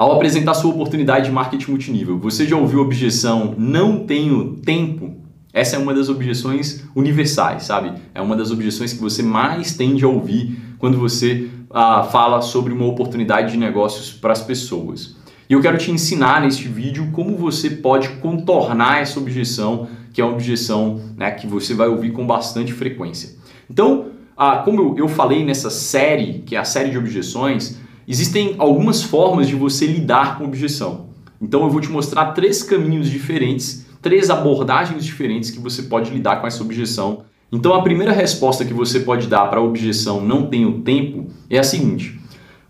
Ao apresentar sua oportunidade de marketing multinível, você já ouviu a objeção não tenho tempo? Essa é uma das objeções universais, sabe? É uma das objeções que você mais tende a ouvir quando você ah, fala sobre uma oportunidade de negócios para as pessoas. E eu quero te ensinar neste vídeo como você pode contornar essa objeção, que é uma objeção né, que você vai ouvir com bastante frequência. Então, ah, como eu falei nessa série, que é a série de objeções, existem algumas formas de você lidar com objeção. Então eu vou te mostrar três caminhos diferentes três abordagens diferentes que você pode lidar com essa objeção. Então a primeira resposta que você pode dar para a objeção não tenho tempo é a seguinte: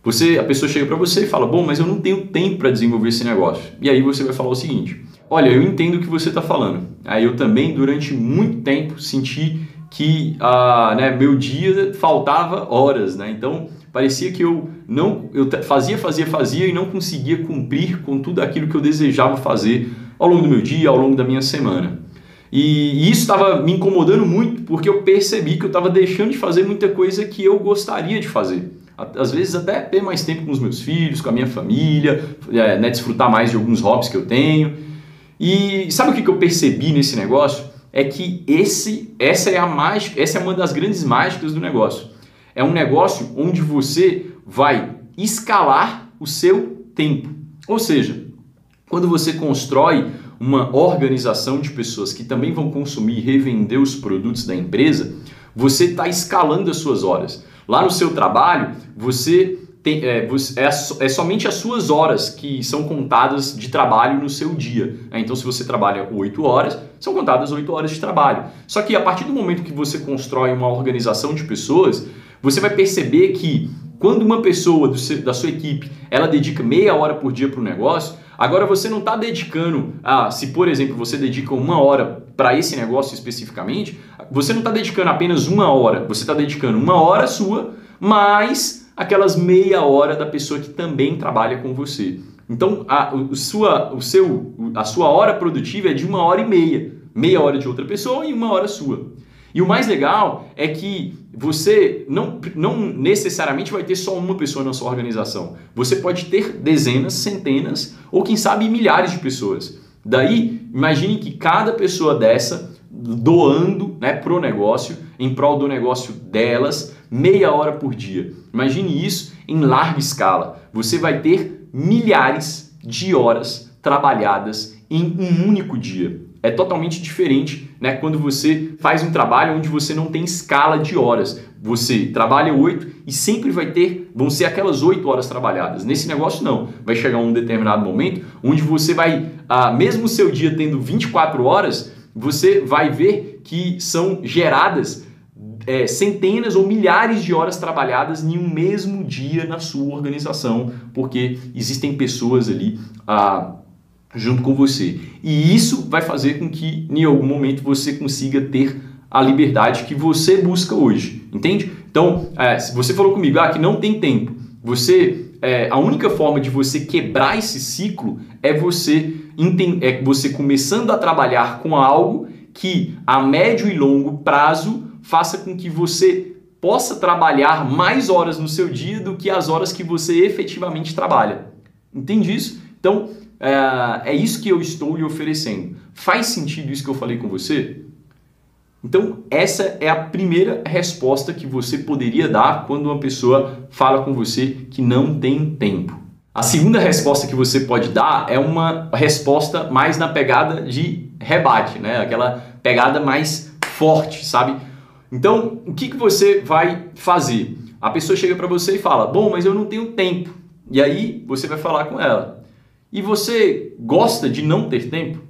você, a pessoa chega para você e fala, bom, mas eu não tenho tempo para desenvolver esse negócio. E aí você vai falar o seguinte: olha, eu entendo o que você está falando. Aí eu também durante muito tempo senti que ah, né, meu dia faltava horas, né? Então parecia que eu não eu fazia, fazia, fazia e não conseguia cumprir com tudo aquilo que eu desejava fazer ao longo do meu dia, ao longo da minha semana. E, isso estava me incomodando muito porque eu percebi que eu estava deixando de fazer muita coisa que eu gostaria de fazer. Às vezes até ter mais tempo com os meus filhos, com a minha família, é, né, desfrutar mais de alguns hobbies que eu tenho. E sabe o que eu percebi nesse negócio? É que esse, essa é a mágica, essa é uma das grandes mágicas do negócio. É um negócio onde você vai escalar o seu tempo. Ou seja, quando você constrói uma organização de pessoas que também vão consumir e revender os produtos da empresa, você está escalando as suas horas. Lá no seu trabalho, você tem, é, é, é, somente as suas horas que são contadas de trabalho no seu dia. Né? Então, se você trabalha 8 horas, são contadas 8 horas de trabalho. Só que a partir do momento que você constrói uma organização de pessoas, você vai perceber que quando uma pessoa seu, da sua equipe ela dedica meia hora por dia para o negócio, Agora você não está dedicando a, se por exemplo você dedica uma hora para esse negócio especificamente, você não está dedicando apenas uma hora, você está dedicando uma hora sua mais aquelas meia hora da pessoa que também trabalha com você. Então a, o sua, o seu, a sua hora produtiva é de uma hora e meia, meia hora de outra pessoa e uma hora sua. E o mais legal é que você não, não necessariamente vai ter só uma pessoa na sua organização. Você pode ter dezenas, centenas ou quem sabe milhares de pessoas. Daí, imagine que cada pessoa dessa doando né, para o negócio, em prol do negócio delas, meia hora por dia. Imagine isso em larga escala. Você vai ter milhares de horas trabalhadas em um único dia é totalmente diferente né, quando você faz um trabalho onde você não tem escala de horas. Você trabalha oito e sempre vai ter, vão ser aquelas oito horas trabalhadas. Nesse negócio não. Vai chegar um determinado momento onde você vai, ah, mesmo o seu dia tendo 24 horas, você vai ver que são geradas é, centenas ou milhares de horas trabalhadas em um mesmo dia na sua organização, porque existem pessoas ali. Ah, junto com você. E isso vai fazer com que em algum momento você consiga ter a liberdade que você busca hoje, entende? Então, é, se você falou comigo ah, que não tem tempo, você é, a única forma de você quebrar esse ciclo é você é você começando a trabalhar com algo que a médio e longo prazo faça com que você possa trabalhar mais horas no seu dia do que as horas que você efetivamente trabalha. Entende isso? Então, é, é isso que eu estou lhe oferecendo. Faz sentido isso que eu falei com você? Então, essa é a primeira resposta que você poderia dar quando uma pessoa fala com você que não tem tempo. A segunda resposta que você pode dar é uma resposta mais na pegada de rebate, né? Aquela pegada mais forte, sabe? Então, o que, que você vai fazer? A pessoa chega para você e fala: Bom, mas eu não tenho tempo. E aí você vai falar com ela: e você gosta de não ter tempo?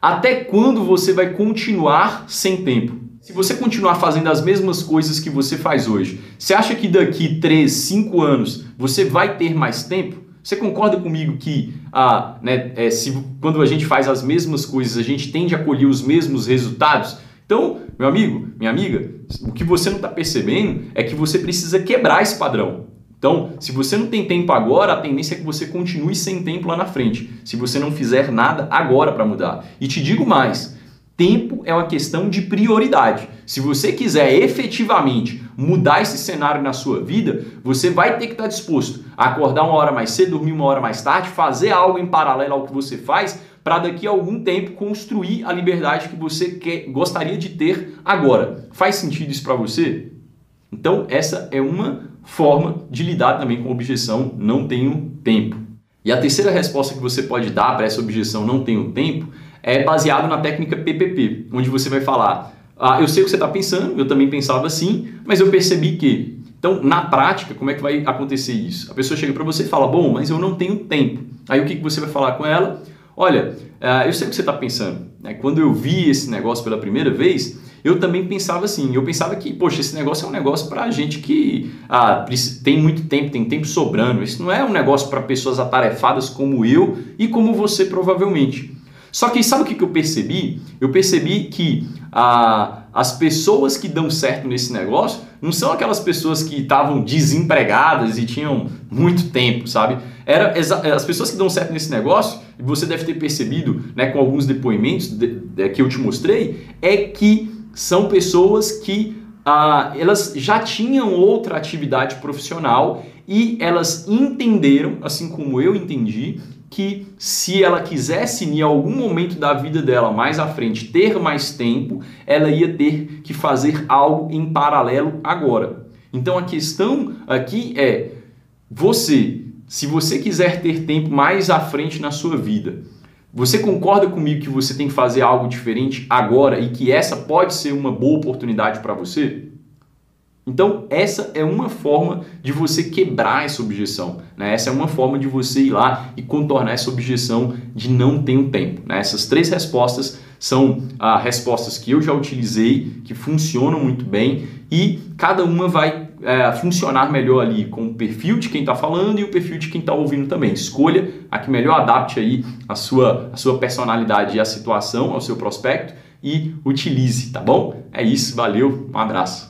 Até quando você vai continuar sem tempo? Se você continuar fazendo as mesmas coisas que você faz hoje, você acha que daqui 3, 5 anos você vai ter mais tempo? Você concorda comigo que ah, né, é, se, quando a gente faz as mesmas coisas, a gente tende a colher os mesmos resultados? Então, meu amigo, minha amiga, o que você não está percebendo é que você precisa quebrar esse padrão. Então, se você não tem tempo agora, a tendência é que você continue sem tempo lá na frente, se você não fizer nada agora para mudar. E te digo mais, tempo é uma questão de prioridade. Se você quiser efetivamente mudar esse cenário na sua vida, você vai ter que estar disposto a acordar uma hora mais cedo, dormir uma hora mais tarde, fazer algo em paralelo ao que você faz, para daqui a algum tempo construir a liberdade que você quer, gostaria de ter agora. Faz sentido isso para você? Então, essa é uma forma de lidar também com a objeção não tenho tempo. E a terceira resposta que você pode dar para essa objeção não tenho tempo é baseado na técnica PPP, onde você vai falar: ah, eu sei o que você está pensando, eu também pensava assim, mas eu percebi que. Então, na prática, como é que vai acontecer isso? A pessoa chega para você e fala: bom, mas eu não tenho tempo. Aí o que, que você vai falar com ela? Olha, ah, eu sei o que você está pensando. Né? Quando eu vi esse negócio pela primeira vez, eu também pensava assim, eu pensava que, poxa, esse negócio é um negócio para gente que ah, tem muito tempo, tem tempo sobrando. Isso não é um negócio para pessoas atarefadas como eu e como você provavelmente. Só que sabe o que eu percebi? Eu percebi que ah, as pessoas que dão certo nesse negócio não são aquelas pessoas que estavam desempregadas e tinham muito tempo, sabe? Era as pessoas que dão certo nesse negócio, e você deve ter percebido né, com alguns depoimentos de, de, que eu te mostrei, é que são pessoas que ah, elas já tinham outra atividade profissional e elas entenderam, assim como eu entendi, que se ela quisesse em algum momento da vida dela mais à frente ter mais tempo, ela ia ter que fazer algo em paralelo agora. Então a questão aqui é você, se você quiser ter tempo mais à frente na sua vida, você concorda comigo que você tem que fazer algo diferente agora e que essa pode ser uma boa oportunidade para você? Então, essa é uma forma de você quebrar essa objeção. Né? Essa é uma forma de você ir lá e contornar essa objeção de não tenho tempo. Né? Essas três respostas são ah, respostas que eu já utilizei, que funcionam muito bem e cada uma vai é, funcionar melhor ali com o perfil de quem está falando e o perfil de quem está ouvindo também. Escolha a que melhor adapte aí a sua, a sua personalidade e a situação, ao seu prospecto e utilize, tá bom? É isso, valeu, um abraço.